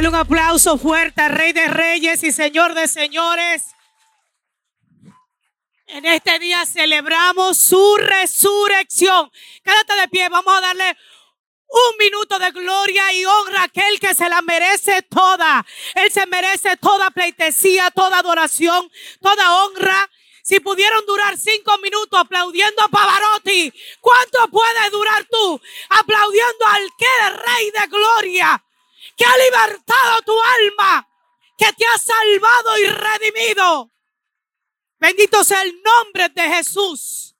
Dale un aplauso fuerte Rey de Reyes y Señor de Señores. En este día celebramos su resurrección. Quédate de pie, vamos a darle un minuto de gloria y honra a aquel que se la merece toda. Él se merece toda pleitesía, toda adoración, toda honra. Si pudieron durar cinco minutos aplaudiendo a Pavarotti, ¿cuánto puedes durar tú aplaudiendo al que es rey de gloria? Que ha libertado tu alma, que te ha salvado y redimido. Bendito sea el nombre de Jesús.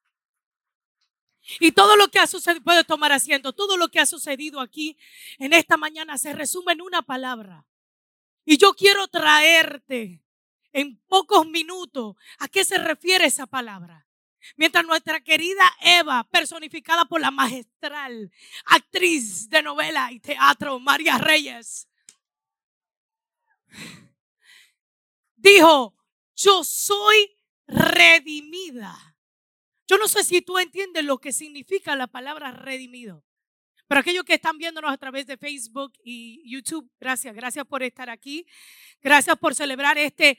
Y todo lo que ha sucedido, puede tomar asiento, todo lo que ha sucedido aquí en esta mañana se resume en una palabra. Y yo quiero traerte en pocos minutos a qué se refiere esa palabra. Mientras nuestra querida Eva, personificada por la magistral actriz de novela y teatro María Reyes, dijo, yo soy redimida. Yo no sé si tú entiendes lo que significa la palabra redimido. Pero aquellos que están viéndonos a través de Facebook y YouTube, gracias, gracias por estar aquí. Gracias por celebrar este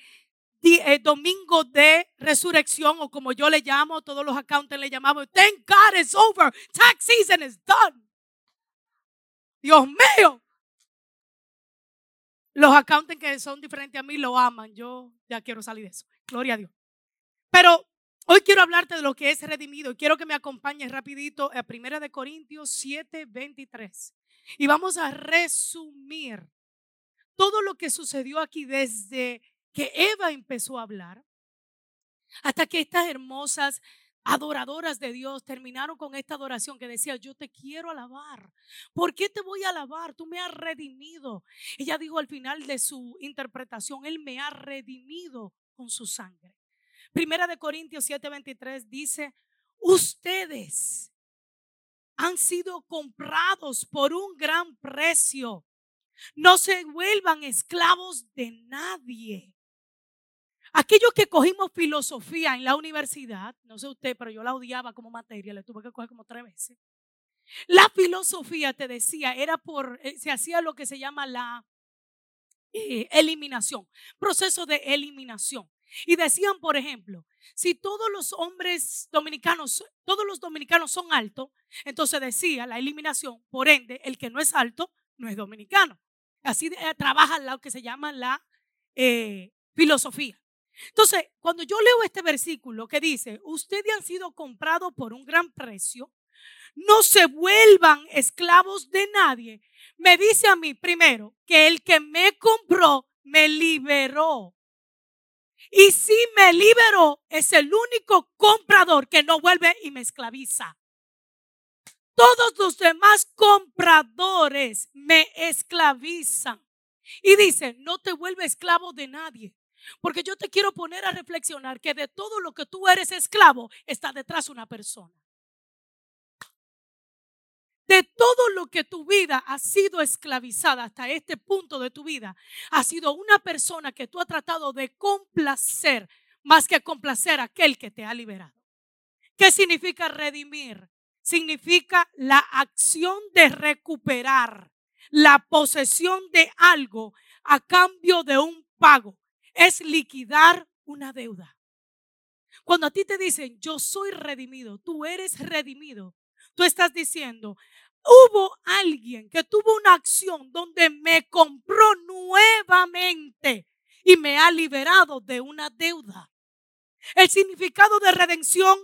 domingo de resurrección o como yo le llamo, todos los accountants le llamamos, thank God it's over, tax season is done. Dios mío. Los accountants que son diferentes a mí lo aman, yo ya quiero salir de eso. Gloria a Dios. Pero hoy quiero hablarte de lo que es redimido y quiero que me acompañes rapidito a 1 de Corintios 7, 23. Y vamos a resumir todo lo que sucedió aquí desde que Eva empezó a hablar hasta que estas hermosas adoradoras de Dios terminaron con esta adoración que decía, yo te quiero alabar. ¿Por qué te voy a alabar? Tú me has redimido. Ella dijo al final de su interpretación, Él me ha redimido con su sangre. Primera de Corintios 7:23 dice, ustedes han sido comprados por un gran precio. No se vuelvan esclavos de nadie. Aquellos que cogimos filosofía en la universidad, no sé usted, pero yo la odiaba como materia, le tuve que coger como tres veces. La filosofía, te decía, era por, eh, se hacía lo que se llama la eh, eliminación, proceso de eliminación. Y decían, por ejemplo, si todos los hombres dominicanos, todos los dominicanos son altos, entonces decía la eliminación, por ende, el que no es alto no es dominicano. Así eh, trabaja lo que se llama la eh, filosofía. Entonces, cuando yo leo este versículo que dice, ustedes han sido comprados por un gran precio, no se vuelvan esclavos de nadie, me dice a mí primero que el que me compró me liberó y si me liberó, es el único comprador que no vuelve y me esclaviza. Todos los demás compradores me esclavizan. Y dice, no te vuelve esclavo de nadie. Porque yo te quiero poner a reflexionar que de todo lo que tú eres esclavo está detrás una persona de todo lo que tu vida ha sido esclavizada hasta este punto de tu vida, ha sido una persona que tú has tratado de complacer más que complacer a aquel que te ha liberado. ¿Qué significa redimir? Significa la acción de recuperar la posesión de algo a cambio de un pago. Es liquidar una deuda. Cuando a ti te dicen, yo soy redimido, tú eres redimido, tú estás diciendo, hubo alguien que tuvo una acción donde me compró nuevamente y me ha liberado de una deuda. El significado de redención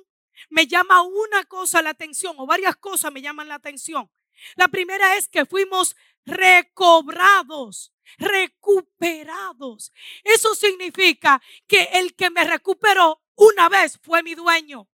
me llama una cosa la atención o varias cosas me llaman la atención. La primera es que fuimos recobrados, recuperados. Eso significa que el que me recuperó una vez fue mi dueño.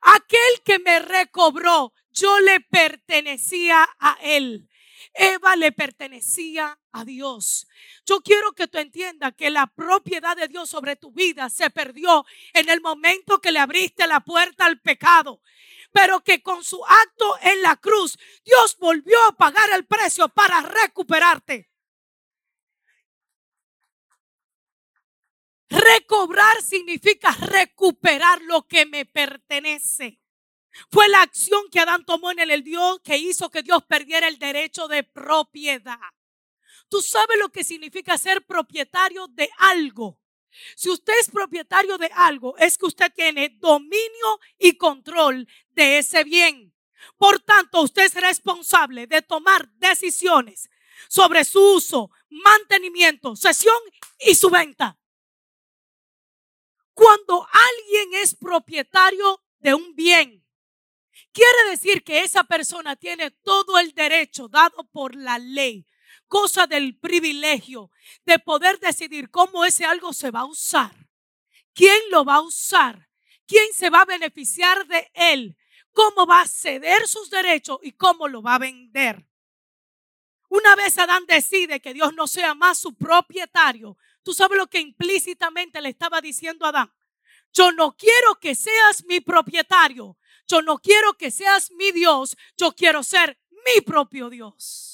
Aquel que me recobró yo le pertenecía a él. Eva le pertenecía a Dios. Yo quiero que tú entiendas que la propiedad de Dios sobre tu vida se perdió en el momento que le abriste la puerta al pecado. Pero que con su acto en la cruz, Dios volvió a pagar el precio para recuperarte. Recobrar significa recuperar lo que me pertenece. Fue la acción que Adán tomó en el Dios que hizo que Dios perdiera el derecho de propiedad. Tú sabes lo que significa ser propietario de algo. Si usted es propietario de algo, es que usted tiene dominio y control de ese bien. Por tanto, usted es responsable de tomar decisiones sobre su uso, mantenimiento, sesión y su venta. Cuando alguien es propietario de un bien, quiere decir que esa persona tiene todo el derecho dado por la ley, cosa del privilegio de poder decidir cómo ese algo se va a usar, quién lo va a usar, quién se va a beneficiar de él, cómo va a ceder sus derechos y cómo lo va a vender. Una vez Adán decide que Dios no sea más su propietario, tú sabes lo que implícitamente le estaba diciendo a Adán. Yo no quiero que seas mi propietario. Yo no quiero que seas mi Dios. Yo quiero ser mi propio Dios.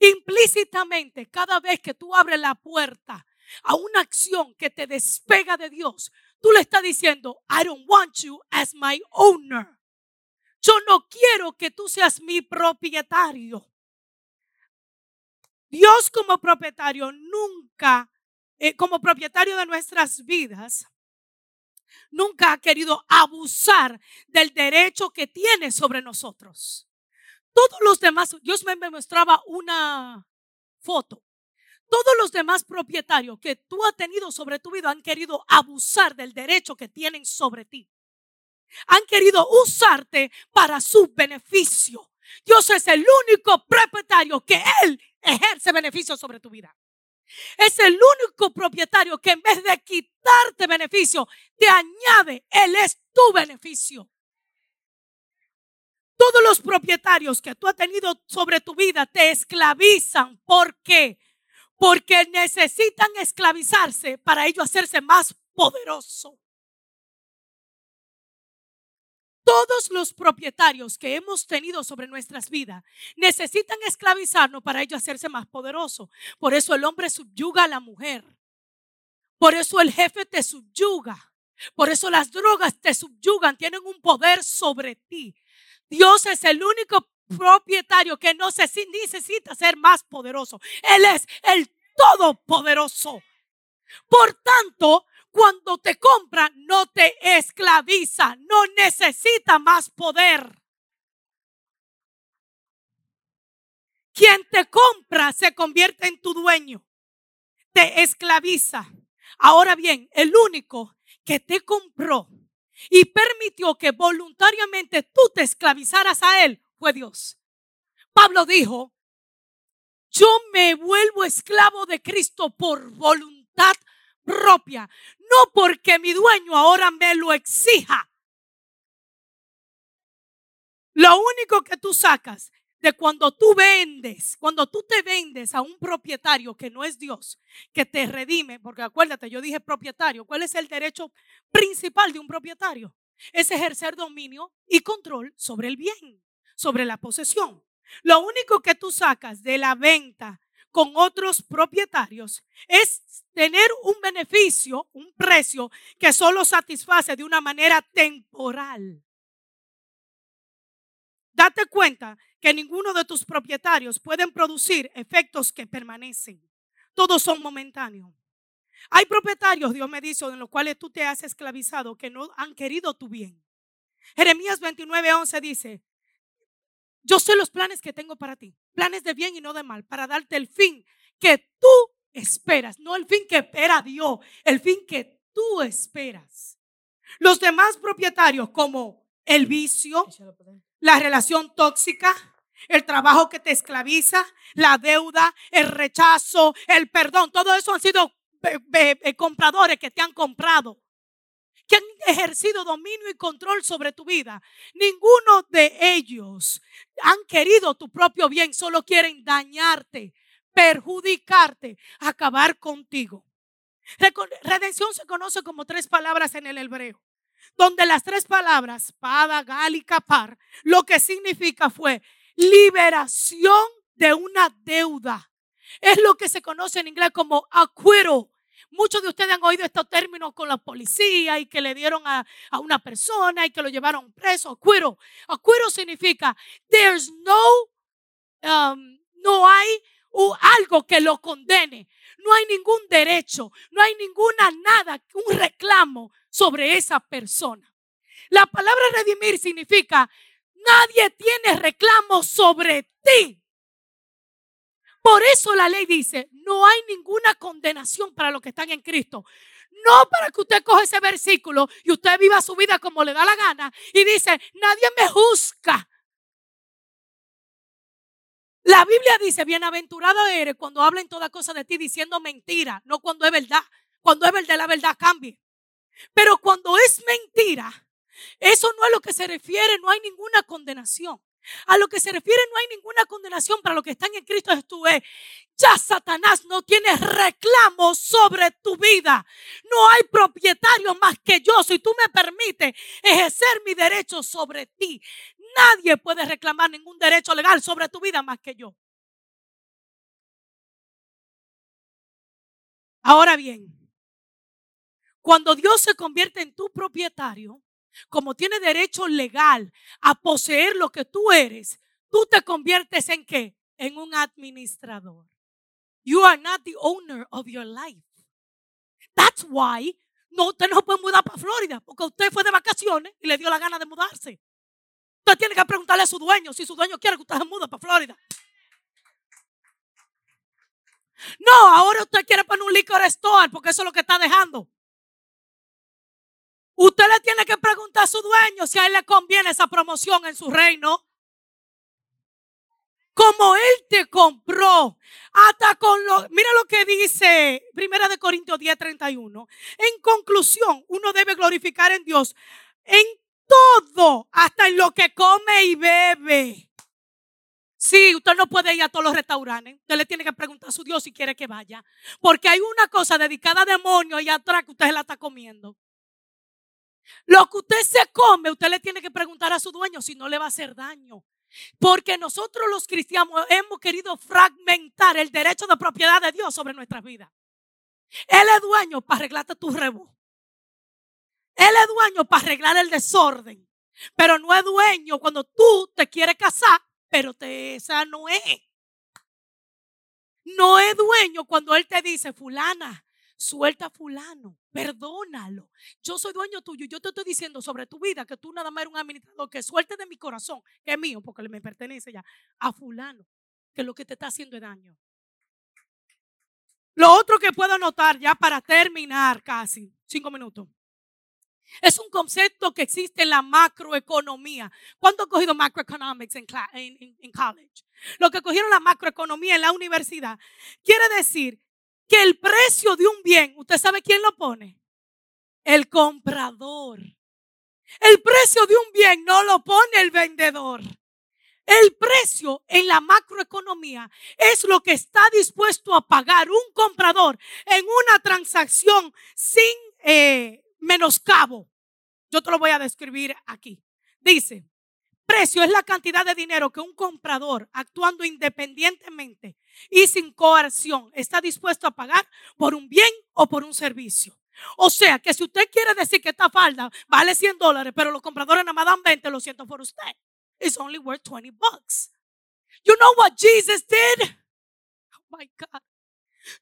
Implícitamente, cada vez que tú abres la puerta a una acción que te despega de Dios, tú le estás diciendo, I don't want you as my owner. Yo no quiero que tú seas mi propietario. Dios como propietario nunca, eh, como propietario de nuestras vidas, nunca ha querido abusar del derecho que tiene sobre nosotros. Todos los demás, Dios me mostraba una foto. Todos los demás propietarios que tú has tenido sobre tu vida han querido abusar del derecho que tienen sobre ti. Han querido usarte para su beneficio. Dios es el único propietario que Él ejerce beneficio sobre tu vida. Es el único propietario que en vez de quitarte beneficio, te añade. Él es tu beneficio. Todos los propietarios que tú has tenido sobre tu vida te esclavizan. ¿Por qué? Porque necesitan esclavizarse para ello hacerse más poderoso. Todos los propietarios que hemos tenido sobre nuestras vidas necesitan esclavizarnos para ellos hacerse más poderosos. Por eso el hombre subyuga a la mujer. Por eso el jefe te subyuga. Por eso las drogas te subyugan, tienen un poder sobre ti. Dios es el único propietario que no necesita ser más poderoso. Él es el todopoderoso. Por tanto, cuando te compra, no te esclaviza, no necesita más poder. Quien te compra se convierte en tu dueño, te esclaviza. Ahora bien, el único que te compró y permitió que voluntariamente tú te esclavizaras a él fue Dios. Pablo dijo, yo me vuelvo esclavo de Cristo por voluntad propia, no porque mi dueño ahora me lo exija. Lo único que tú sacas de cuando tú vendes, cuando tú te vendes a un propietario que no es Dios, que te redime, porque acuérdate, yo dije propietario, ¿cuál es el derecho principal de un propietario? Es ejercer dominio y control sobre el bien, sobre la posesión. Lo único que tú sacas de la venta con otros propietarios es tener un beneficio, un precio que solo satisface de una manera temporal. Date cuenta que ninguno de tus propietarios pueden producir efectos que permanecen. Todos son momentáneos. Hay propietarios, Dios me dice, en los cuales tú te has esclavizado, que no han querido tu bien. Jeremías 29, 11 dice, yo sé los planes que tengo para ti, planes de bien y no de mal, para darte el fin que tú esperas, no el fin que espera Dios, el fin que tú esperas. Los demás propietarios como el vicio, la relación tóxica, el trabajo que te esclaviza, la deuda, el rechazo, el perdón, todo eso han sido eh, compradores que te han comprado que han ejercido dominio y control sobre tu vida. Ninguno de ellos han querido tu propio bien, solo quieren dañarte, perjudicarte, acabar contigo. Redención se conoce como tres palabras en el hebreo, donde las tres palabras, pada, gal y capar, lo que significa fue liberación de una deuda. Es lo que se conoce en inglés como acquittal Muchos de ustedes han oído estos términos con la policía y que le dieron a, una persona y que lo llevaron preso. Acuero. Acuero significa there's no, um, no hay algo que lo condene. No hay ningún derecho, no hay ninguna nada, un reclamo sobre esa persona. La palabra redimir significa nadie tiene reclamo sobre ti. Por eso la ley dice, no hay ninguna condenación para los que están en Cristo. No para que usted coja ese versículo y usted viva su vida como le da la gana y dice, nadie me juzga. La Biblia dice, bienaventurado eres cuando hablen toda cosa de ti diciendo mentira, no cuando es verdad. Cuando es verdad, la verdad cambie. Pero cuando es mentira, eso no es lo que se refiere, no hay ninguna condenación. A lo que se refiere no hay ninguna condenación para los que están en Cristo Jesús. Ya Satanás no tiene reclamo sobre tu vida. No hay propietario más que yo. Si tú me permites ejercer mi derecho sobre ti, nadie puede reclamar ningún derecho legal sobre tu vida más que yo. Ahora bien, cuando Dios se convierte en tu propietario, como tiene derecho legal a poseer lo que tú eres, tú te conviertes en qué? En un administrador. You are not the owner of your life. That's why no, usted no puede mudar para Florida porque usted fue de vacaciones y le dio la gana de mudarse. Usted tiene que preguntarle a su dueño si su dueño quiere que usted se mude para Florida. No, ahora usted quiere poner un liquor store porque eso es lo que está dejando. Usted le tiene que preguntar a su dueño si a él le conviene esa promoción en su reino. Como él te compró, hasta con lo, mira lo que dice Primera de Corintios 10, 31. En conclusión, uno debe glorificar en Dios en todo, hasta en lo que come y bebe. Sí, usted no puede ir a todos los restaurantes. Usted le tiene que preguntar a su Dios si quiere que vaya. Porque hay una cosa dedicada a demonios y atrás que usted se la está comiendo. Lo que usted se come, usted le tiene que preguntar a su dueño si no le va a hacer daño. Porque nosotros los cristianos hemos querido fragmentar el derecho de propiedad de Dios sobre nuestras vidas. Él es dueño para arreglarte tu rebo. Él es dueño para arreglar el desorden. Pero no es dueño cuando tú te quieres casar, pero te, esa no es. No es dueño cuando Él te dice, fulana, suelta a fulano, perdónalo. Yo soy dueño tuyo. Yo te estoy diciendo sobre tu vida que tú nada más eres un administrador que suelte de mi corazón, que es mío, porque me pertenece ya, a fulano, que lo que te está haciendo es daño. Lo otro que puedo notar ya para terminar casi, cinco minutos. Es un concepto que existe en la macroeconomía. ¿Cuánto han cogido macroeconomics en, college? Lo que cogieron la macroeconomía en la universidad quiere decir que el precio de un bien, ¿usted sabe quién lo pone? El comprador. El precio de un bien no lo pone el vendedor. El precio en la macroeconomía es lo que está dispuesto a pagar un comprador en una transacción sin eh, menoscabo. Yo te lo voy a describir aquí. Dice, precio es la cantidad de dinero que un comprador, actuando independientemente y sin coerción, está dispuesto a pagar por un bien o por un servicio. O sea que si usted quiere decir que esta falda vale 100 dólares, pero los compradores nada más dan 20, lo siento por usted. It's only worth 20 bucks. You know what Jesus did? Oh my God.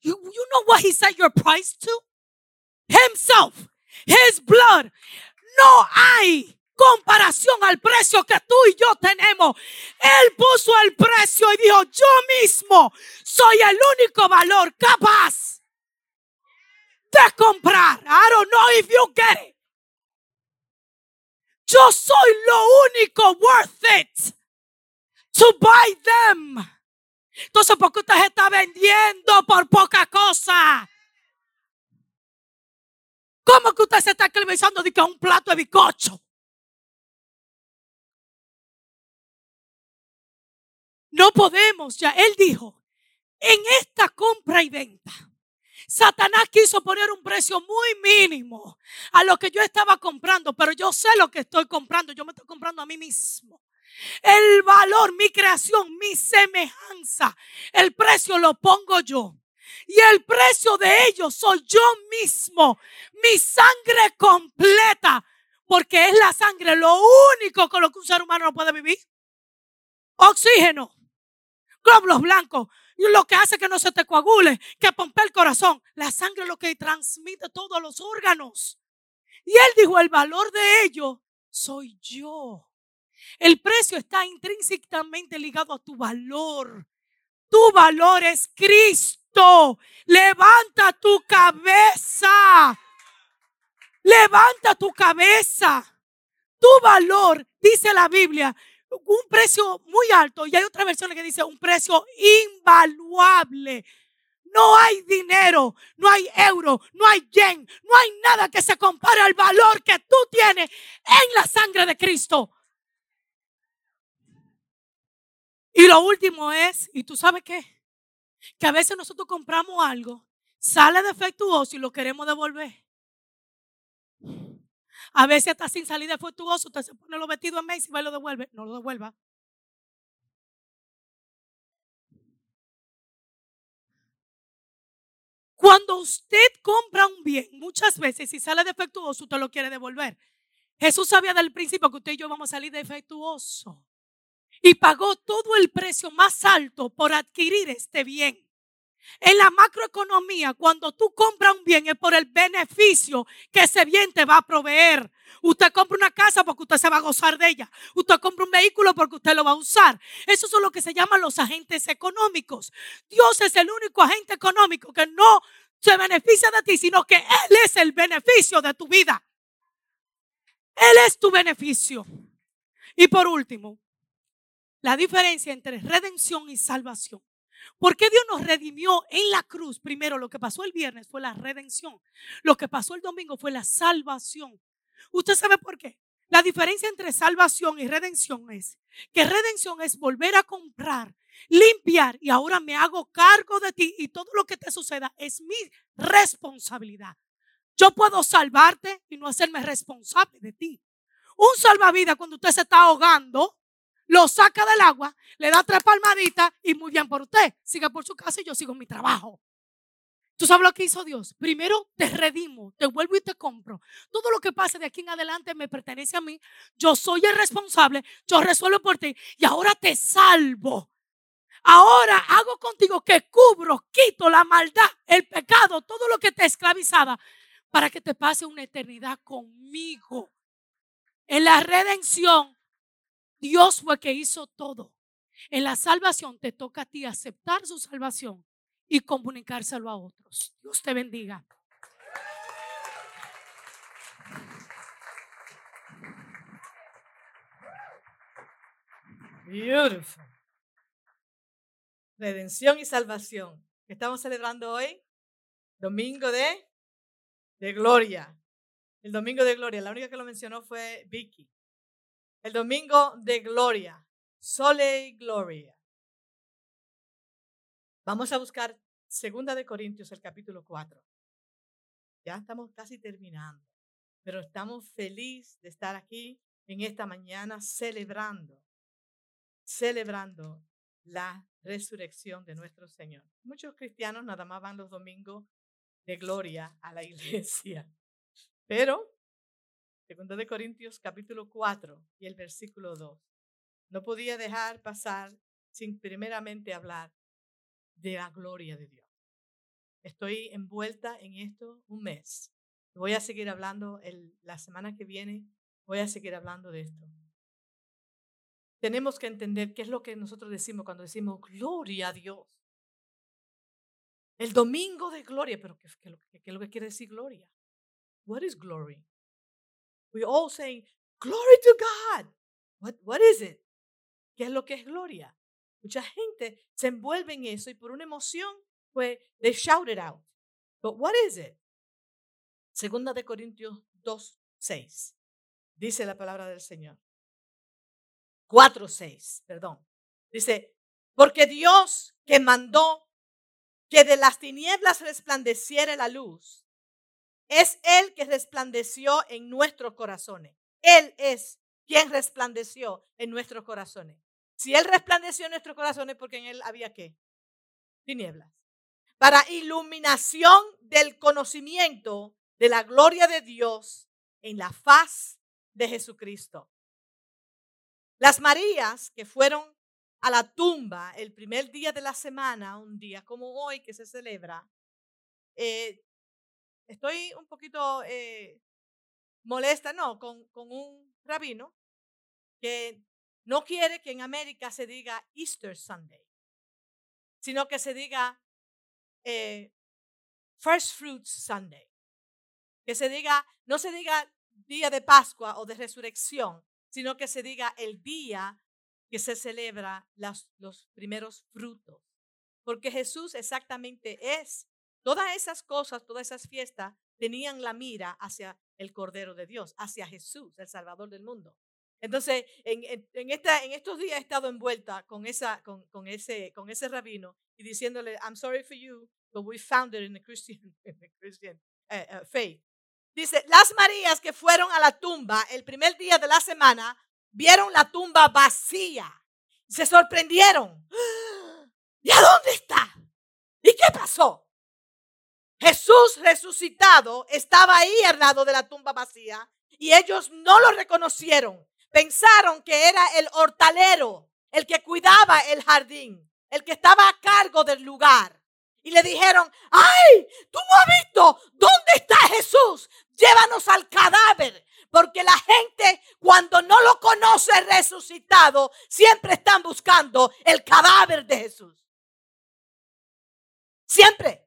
You, you know what he said your price to? Himself. His blood. No hay comparación al precio que tú y yo tenemos. Él puso el precio y dijo, yo mismo soy el único valor capaz de comprar. I don't know if you get it. Yo soy lo único worth it to buy them. Entonces, ¿por qué usted se está vendiendo por poca cosa? ¿Cómo que usted se está esclavizando de que un plato de bicocho? No podemos, ya él dijo, en esta compra y venta. Satanás quiso poner un precio muy mínimo a lo que yo estaba comprando, pero yo sé lo que estoy comprando, yo me estoy comprando a mí mismo. El valor, mi creación, mi semejanza, el precio lo pongo yo. Y el precio de ellos soy yo mismo, mi sangre completa, porque es la sangre lo único con lo que un ser humano no puede vivir. Oxígeno glóbulos blancos, lo que hace que no se te coagule, que pompe el corazón. La sangre es lo que transmite todos los órganos. Y él dijo, el valor de ello soy yo. El precio está intrínsecamente ligado a tu valor. Tu valor es Cristo. Levanta tu cabeza. Levanta tu cabeza. Tu valor, dice la Biblia, un precio muy alto. Y hay otra versión que dice un precio invaluable. No hay dinero, no hay euro, no hay yen, no hay nada que se compare al valor que tú tienes en la sangre de Cristo. Y lo último es, ¿y tú sabes qué? Que a veces nosotros compramos algo, sale defectuoso y lo queremos devolver. A veces hasta sin salir defectuoso, usted se pone los vestidos en mes y va y lo devuelve. No lo devuelva. Cuando usted compra un bien, muchas veces si sale defectuoso, usted lo quiere devolver. Jesús sabía del principio que usted y yo vamos a salir defectuoso y pagó todo el precio más alto por adquirir este bien. En la macroeconomía, cuando tú compras un bien es por el beneficio que ese bien te va a proveer. Usted compra una casa porque usted se va a gozar de ella. Usted compra un vehículo porque usted lo va a usar. Eso son lo que se llaman los agentes económicos. Dios es el único agente económico que no se beneficia de ti, sino que Él es el beneficio de tu vida. Él es tu beneficio. Y por último, la diferencia entre redención y salvación. ¿Por qué Dios nos redimió en la cruz? Primero, lo que pasó el viernes fue la redención. Lo que pasó el domingo fue la salvación. ¿Usted sabe por qué? La diferencia entre salvación y redención es que redención es volver a comprar, limpiar y ahora me hago cargo de ti y todo lo que te suceda es mi responsabilidad. Yo puedo salvarte y no hacerme responsable de ti. Un salvavidas cuando usted se está ahogando, lo saca del agua, le da tres palmaditas y muy bien por usted. Siga por su casa y yo sigo mi trabajo. ¿Tú sabes lo que hizo Dios? Primero te redimo, te vuelvo y te compro. Todo lo que pase de aquí en adelante me pertenece a mí. Yo soy el responsable, yo resuelvo por ti y ahora te salvo. Ahora hago contigo que cubro, quito la maldad, el pecado, todo lo que te esclavizaba para que te pase una eternidad conmigo. En la redención Dios fue que hizo todo. En la salvación te toca a ti aceptar su salvación y comunicárselo a otros. Dios te bendiga. Beautiful. Redención y salvación. estamos celebrando hoy? Domingo de, de gloria. El domingo de gloria. La única que lo mencionó fue Vicky. El domingo de gloria. Sole Gloria. Vamos a buscar Segunda de Corintios, el capítulo 4. Ya estamos casi terminando, pero estamos felices de estar aquí en esta mañana celebrando, celebrando la resurrección de nuestro Señor. Muchos cristianos nada más van los domingos de gloria a la iglesia, pero Segundo de Corintios capítulo 4 y el versículo 2. No podía dejar pasar sin primeramente hablar de la gloria de Dios. Estoy envuelta en esto un mes. Voy a seguir hablando el, la semana que viene. Voy a seguir hablando de esto. Tenemos que entender qué es lo que nosotros decimos cuando decimos gloria a Dios. El domingo de gloria, pero ¿qué, qué, qué es lo que quiere decir gloria? What is glory? We all saying, glory to God. What, what is it? ¿Qué es lo que es gloria? Mucha gente se envuelve en eso y por una emoción, pues, they shout it out. But what is it? Segunda de Corintios 2, 6. Dice la palabra del Señor. 4, 6, perdón. Dice, porque Dios que mandó que de las tinieblas resplandeciera la luz, es Él que resplandeció en nuestros corazones. Él es quien resplandeció en nuestros corazones. Si Él resplandeció en nuestros corazones, porque en Él había qué? Tinieblas. Para iluminación del conocimiento de la gloria de Dios en la faz de Jesucristo. Las Marías que fueron a la tumba el primer día de la semana, un día como hoy que se celebra, eh, estoy un poquito eh, molesta, no, con, con un rabino que no quiere que en América se diga Easter Sunday, sino que se diga eh, First Fruits Sunday. Que se diga, no se diga día de Pascua o de resurrección, sino que se diga el día que se celebra los primeros frutos. Porque Jesús exactamente es. Todas esas cosas, todas esas fiestas tenían la mira hacia el Cordero de Dios, hacia Jesús, el Salvador del mundo. Entonces, en, en, esta, en estos días he estado envuelta con, esa, con, con, ese, con ese rabino y diciéndole, I'm sorry for you, but we found it in the Christian, uh, uh, faith. Dice, las Marías que fueron a la tumba el primer día de la semana, vieron la tumba vacía. Se sorprendieron. ¿Y a dónde está? ¿Y qué pasó? Jesús resucitado estaba ahí al lado de la tumba vacía y ellos no lo reconocieron. Pensaron que era el hortalero, el que cuidaba el jardín, el que estaba a cargo del lugar. Y le dijeron, ay, tú no has visto dónde está Jesús. Llévanos al cadáver. Porque la gente cuando no lo conoce resucitado, siempre están buscando el cadáver de Jesús. Siempre.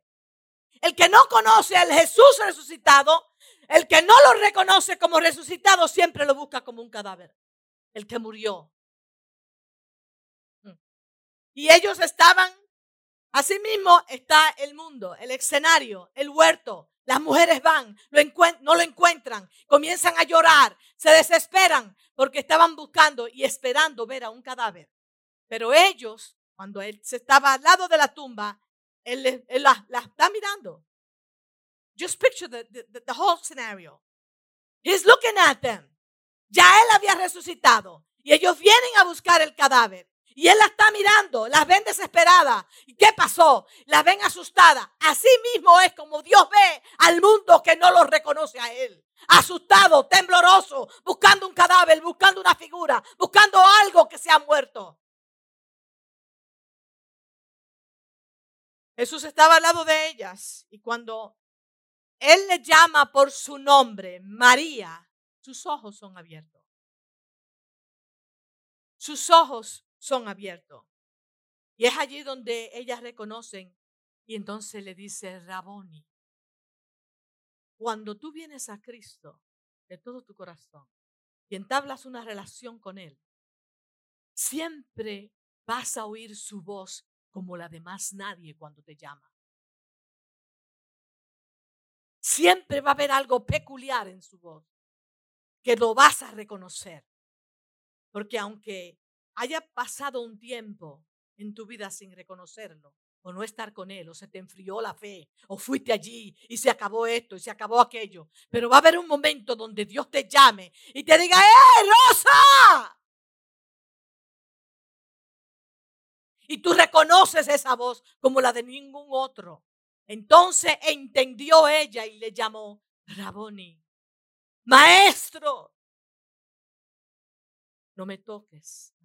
El que no conoce al Jesús resucitado, el que no lo reconoce como resucitado, siempre lo busca como un cadáver. El que murió. Mm. Y ellos estaban, asimismo está el mundo, el escenario, el huerto. Las mujeres van, no lo encuentran, comienzan a llorar, se desesperan porque estaban buscando y esperando ver a un cadáver. Pero ellos, cuando él se estaba al lado de la tumba, él, la, está mirando. Just picture the, the, whole scenario. He's looking at them. Ya él había resucitado y ellos vienen a buscar el cadáver. Y él la está mirando, las ven desesperadas. ¿Y qué pasó? Las ven asustadas. Así mismo es como Dios ve al mundo que no lo reconoce a él. Asustado, tembloroso, buscando un cadáver, buscando una figura, buscando algo que se ha muerto. Jesús estaba al lado de ellas y cuando él le llama por su nombre, María, sus ojos son abiertos. Sus ojos son abiertos. Y es allí donde ellas reconocen y entonces le dice, Raboni, cuando tú vienes a Cristo de todo tu corazón y entablas una relación con Él, siempre vas a oír su voz como la de más nadie cuando te llama. Siempre va a haber algo peculiar en su voz que lo vas a reconocer. Porque aunque haya pasado un tiempo en tu vida sin reconocerlo, o no estar con Él, o se te enfrió la fe, o fuiste allí y se acabó esto y se acabó aquello. Pero va a haber un momento donde Dios te llame y te diga, ¡eh, Rosa! Y tú reconoces esa voz como la de ningún otro. Entonces entendió ella y le llamó Raboni, maestro. No me toques,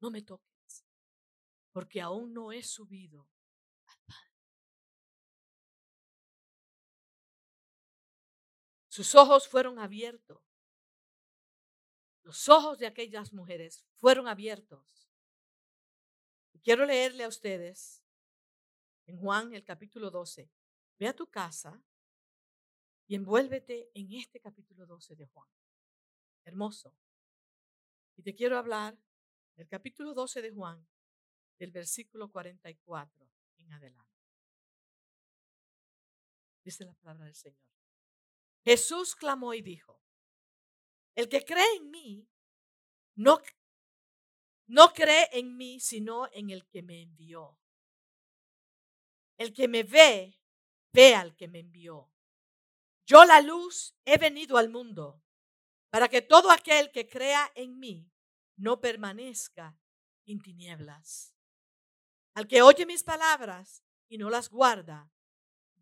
no me toques, porque aún no he subido al Padre. Sus ojos fueron abiertos. Los ojos de aquellas mujeres fueron abiertos. Quiero leerle a ustedes en Juan el capítulo 12. Ve a tu casa y envuélvete en este capítulo 12 de Juan. Hermoso. Y te quiero hablar del capítulo 12 de Juan, del versículo 44 en adelante. Dice la palabra del Señor. Jesús clamó y dijo, el que cree en mí, no, no cree en mí, sino en el que me envió. El que me ve, ve al que me envió. Yo la luz he venido al mundo para que todo aquel que crea en mí no permanezca en tinieblas. Al que oye mis palabras y no las guarda,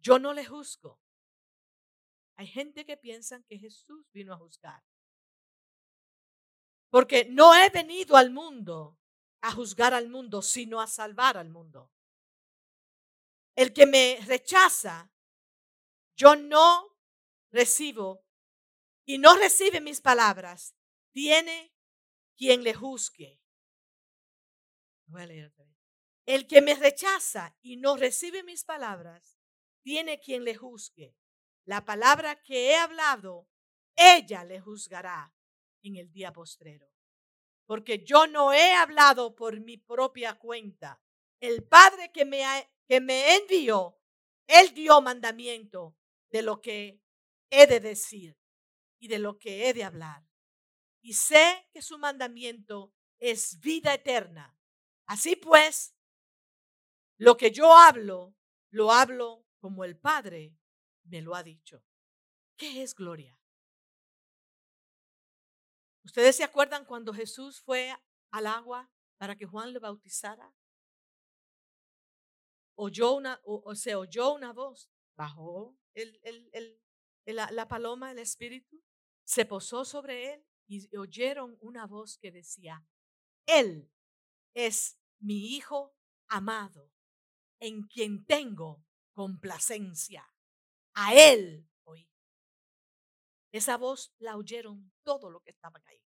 yo no le juzgo. Hay gente que piensa que Jesús vino a juzgar. Porque no he venido al mundo a juzgar al mundo, sino a salvar al mundo. El que me rechaza, yo no recibo y no recibe mis palabras, tiene quien le juzgue. El que me rechaza y no recibe mis palabras, tiene quien le juzgue. La palabra que he hablado, ella le juzgará en el día postrero. Porque yo no he hablado por mi propia cuenta. El Padre que me, que me envió, Él dio mandamiento de lo que he de decir y de lo que he de hablar. Y sé que su mandamiento es vida eterna. Así pues, lo que yo hablo, lo hablo como el Padre me lo ha dicho. ¿Qué es gloria? ¿Ustedes se acuerdan cuando Jesús fue al agua para que Juan le bautizara? Oyó una, o, se oyó una voz, bajó el, la, la paloma, el Espíritu, se posó sobre él y oyeron una voz que decía, Él es mi Hijo amado, en quien tengo complacencia. A Él. Esa voz la oyeron todo lo que estaban ahí.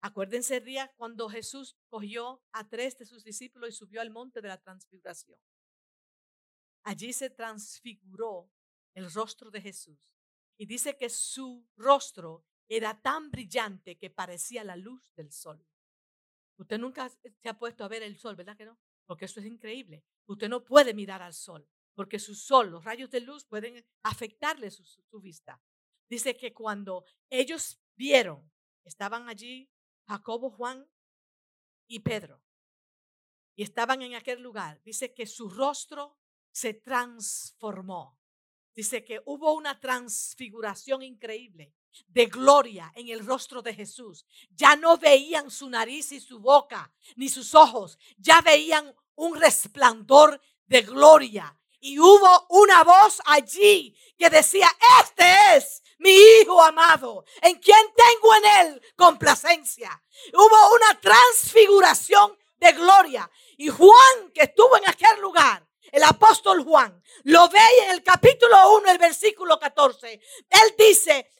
Acuérdense el día cuando Jesús cogió a tres de sus discípulos y subió al monte de la transfiguración. Allí se transfiguró el rostro de Jesús. Y dice que su rostro era tan brillante que parecía la luz del sol. Usted nunca se ha puesto a ver el sol, ¿verdad que no? Porque eso es increíble. Usted no puede mirar al sol, porque su sol, los rayos de luz pueden afectarle su, su vista. Dice que cuando ellos vieron, estaban allí Jacobo, Juan y Pedro, y estaban en aquel lugar, dice que su rostro se transformó. Dice que hubo una transfiguración increíble de gloria en el rostro de Jesús. Ya no veían su nariz y su boca, ni sus ojos, ya veían un resplandor de gloria. Y hubo una voz allí que decía, este es mi Hijo amado, en quien tengo en él complacencia. Hubo una transfiguración de gloria. Y Juan, que estuvo en aquel lugar, el apóstol Juan, lo ve en el capítulo 1, el versículo 14. Él dice,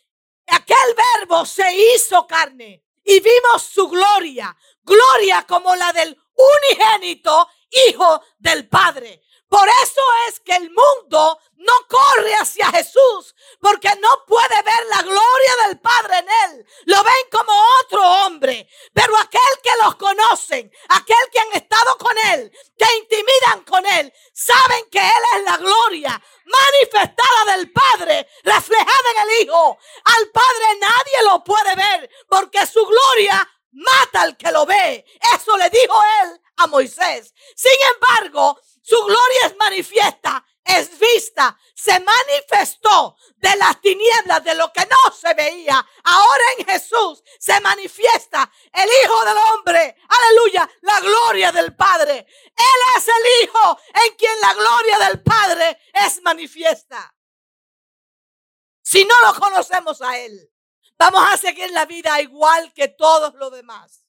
aquel verbo se hizo carne y vimos su gloria, gloria como la del unigénito Hijo del Padre. Por eso es que el mundo no corre hacia Jesús, porque no puede ver la gloria del Padre en él. Lo ven como otro hombre. Pero aquel que los conocen, aquel que han estado con él, que intimidan con él, saben que él es la gloria manifestada del Padre, reflejada en el Hijo. Al Padre nadie lo puede ver, porque su gloria mata al que lo ve. Eso le dijo él a Moisés. Sin embargo, su gloria es manifiesta, es vista, se manifestó de las tinieblas, de lo que no se veía. Ahora en Jesús se manifiesta el Hijo del Hombre. Aleluya, la gloria del Padre. Él es el Hijo en quien la gloria del Padre es manifiesta. Si no lo a Él, vamos a seguir la vida igual que todos los demás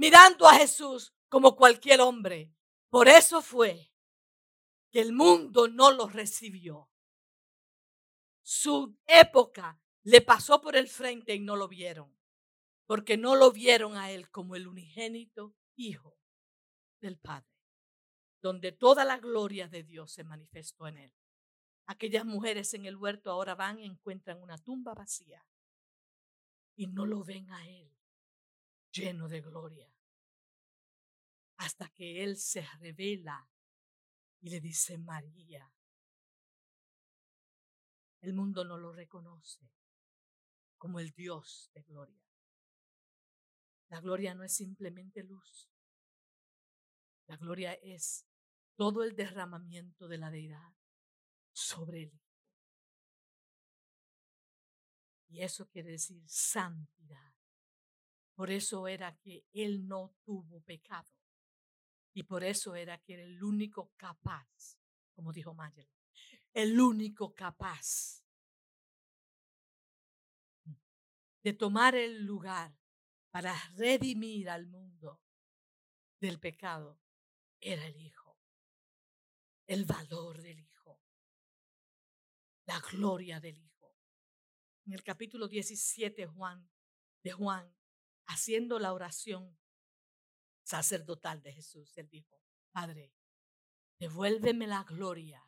mirando a Jesús como cualquier hombre. Por eso fue que el mundo no lo recibió. Su época le pasó por el frente y no lo vieron, porque no lo vieron a él como el unigénito Hijo del Padre, donde toda la gloria de Dios se manifestó en él. Aquellas mujeres en el huerto ahora van y encuentran una tumba vacía y no lo ven a él lleno de gloria. Hasta que Él se revela y le dice, María. El mundo no lo reconoce como el Dios de gloria. La gloria no es simplemente luz. La gloria es todo el derramamiento de la deidad sobre él. Y eso quiere decir santidad. Por eso era que él no tuvo pecado. Y por eso era que era el único capaz, como dijo Mayer, el único capaz de tomar el lugar para redimir al mundo del pecado era el Hijo. El valor del Hijo. Gloria del Hijo. En el capítulo 17 Juan, de Juan, haciendo la oración sacerdotal de Jesús, él dijo, Padre, devuélveme la gloria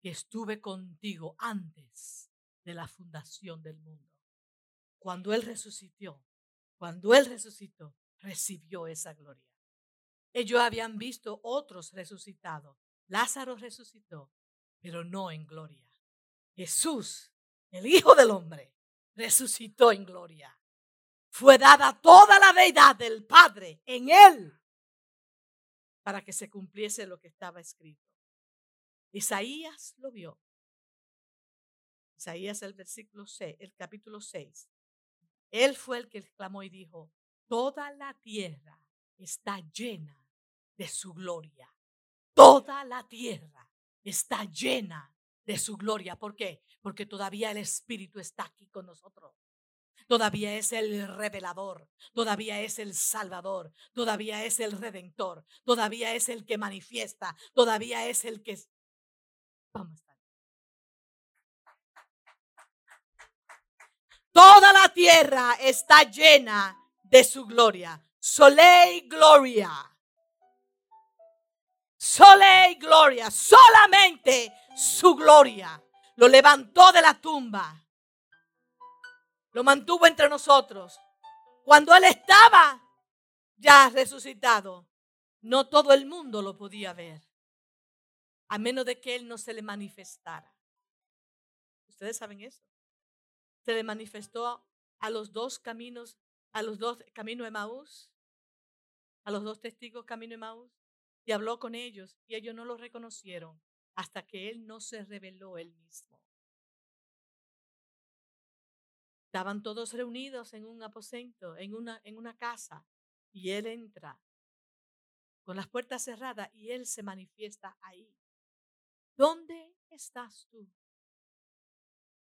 que estuve contigo antes de la fundación del mundo. Cuando Él resucitó, cuando Él resucitó, recibió esa gloria. Ellos habían visto otros resucitados. Lázaro resucitó, pero no en gloria. Jesús, el Hijo del Hombre, resucitó en gloria. Fue dada toda la deidad del Padre en Él para que se cumpliese lo que estaba escrito. Isaías lo vio. Isaías el versículo 6, el capítulo 6. Él fue el que exclamó y dijo, toda la tierra está llena de su gloria. Toda la tierra está llena de su gloria. ¿Por qué? Porque todavía el Espíritu está aquí con nosotros. Todavía es el revelador, todavía es el salvador, todavía es el redentor, todavía es el que manifiesta, todavía es el que... Vamos Toda la tierra está llena de su gloria. Soleil gloria. Soleil gloria. Solamente su gloria. Lo levantó de la tumba. Lo mantuvo entre nosotros. Cuando Él estaba ya resucitado, no todo el mundo lo podía ver. A menos de que Él no se le manifestara. Ustedes saben eso se le manifestó a los dos caminos, a los dos caminos de Maús, a los dos testigos camino de Maús, y habló con ellos, y ellos no lo reconocieron hasta que él no se reveló él mismo. Estaban todos reunidos en un aposento, en una, en una casa, y él entra con las puertas cerradas y él se manifiesta ahí. ¿Dónde estás tú?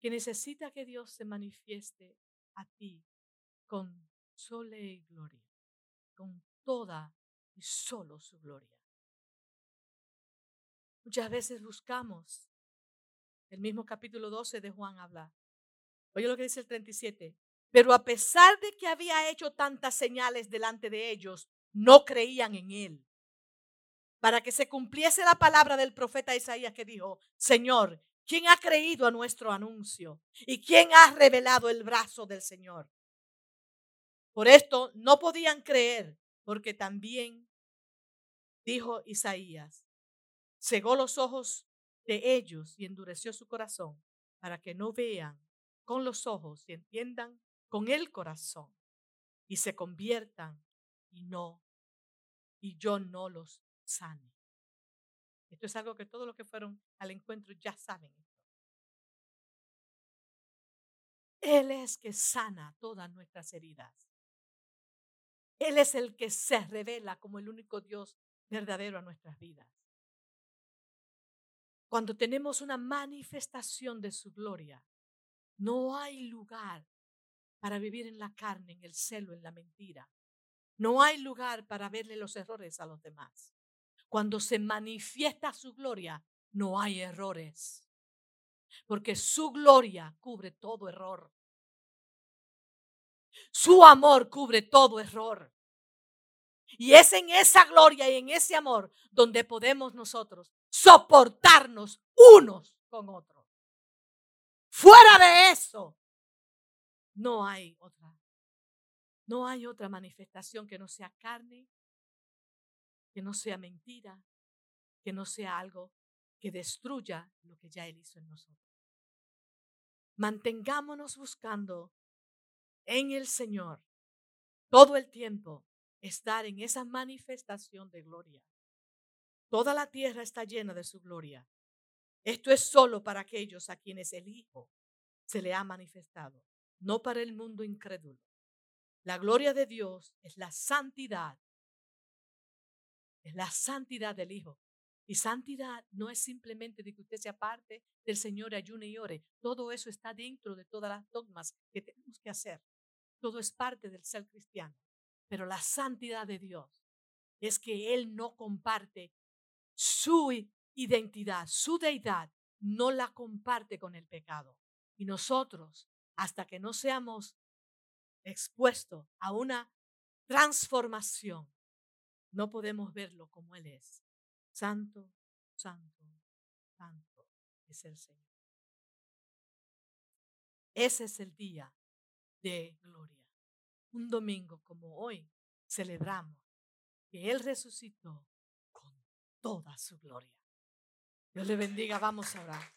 que necesita que Dios se manifieste a ti con sole y gloria, con toda y solo su gloria. Muchas veces buscamos, el mismo capítulo 12 de Juan habla, oye lo que dice el 37, pero a pesar de que había hecho tantas señales delante de ellos, no creían en él. Para que se cumpliese la palabra del profeta Isaías que dijo, Señor, ¿Quién ha creído a nuestro anuncio? ¿Y quién ha revelado el brazo del Señor? Por esto no podían creer, porque también, dijo Isaías, cegó los ojos de ellos y endureció su corazón para que no vean con los ojos y entiendan con el corazón y se conviertan y no, y yo no los sane. Esto es algo que todos los que fueron al encuentro ya saben. Él es que sana todas nuestras heridas. Él es el que se revela como el único Dios verdadero a nuestras vidas. Cuando tenemos una manifestación de su gloria, no hay lugar para vivir en la carne, en el celo, en la mentira. No hay lugar para verle los errores a los demás. Cuando se manifiesta su gloria, no hay errores. Porque su gloria cubre todo error. Su amor cubre todo error. Y es en esa gloria y en ese amor donde podemos nosotros soportarnos unos con otros. Fuera de eso, no hay otra. No hay otra manifestación que no sea carne que no sea mentira, que no sea algo que destruya lo que ya Él hizo en nosotros. Mantengámonos buscando en el Señor todo el tiempo, estar en esa manifestación de gloria. Toda la tierra está llena de su gloria. Esto es solo para aquellos a quienes el Hijo se le ha manifestado, no para el mundo incrédulo. La gloria de Dios es la santidad es la santidad del Hijo. Y santidad no es simplemente de que usted se aparte del Señor, ayune y ore. Todo eso está dentro de todas las dogmas que tenemos que hacer. Todo es parte del ser cristiano. Pero la santidad de Dios es que Él no comparte su identidad, su deidad, no la comparte con el pecado. Y nosotros, hasta que no seamos expuestos a una transformación, no podemos verlo como Él es. Santo, santo, santo es el Señor. Ese es el día de gloria. Un domingo como hoy celebramos que Él resucitó toda su gloria. Dios le bendiga, vamos a orar.